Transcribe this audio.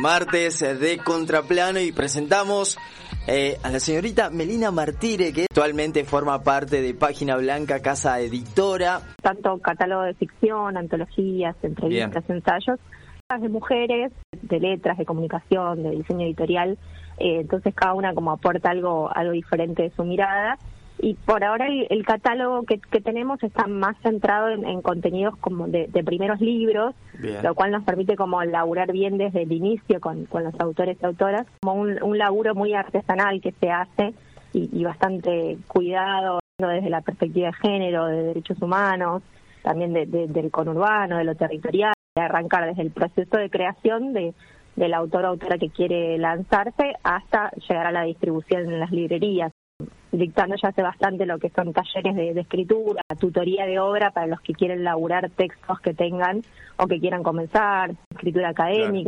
martes de Contraplano y presentamos eh, a la señorita Melina Martire, que actualmente forma parte de Página Blanca, casa editora. Tanto catálogo de ficción, antologías, entrevistas, ensayos, de mujeres, de letras, de comunicación, de diseño editorial. Eh, entonces cada una como aporta algo, algo diferente de su mirada y por ahora el, catálogo que, tenemos está más centrado en, contenidos como de, primeros libros, lo cual nos permite como laburar bien desde el inicio con, los autores y autoras, como un, laburo muy artesanal que se hace y, bastante cuidado desde la perspectiva de género, de derechos humanos, también del conurbano, de lo territorial, de arrancar desde el proceso de creación de del autor o autora que quiere lanzarse hasta llegar a la distribución en las librerías dictando ya hace bastante lo que son talleres de, escritura, tutoría de obra para los que quieren laburar textos que tengan o que quieran comenzar, escritura académica.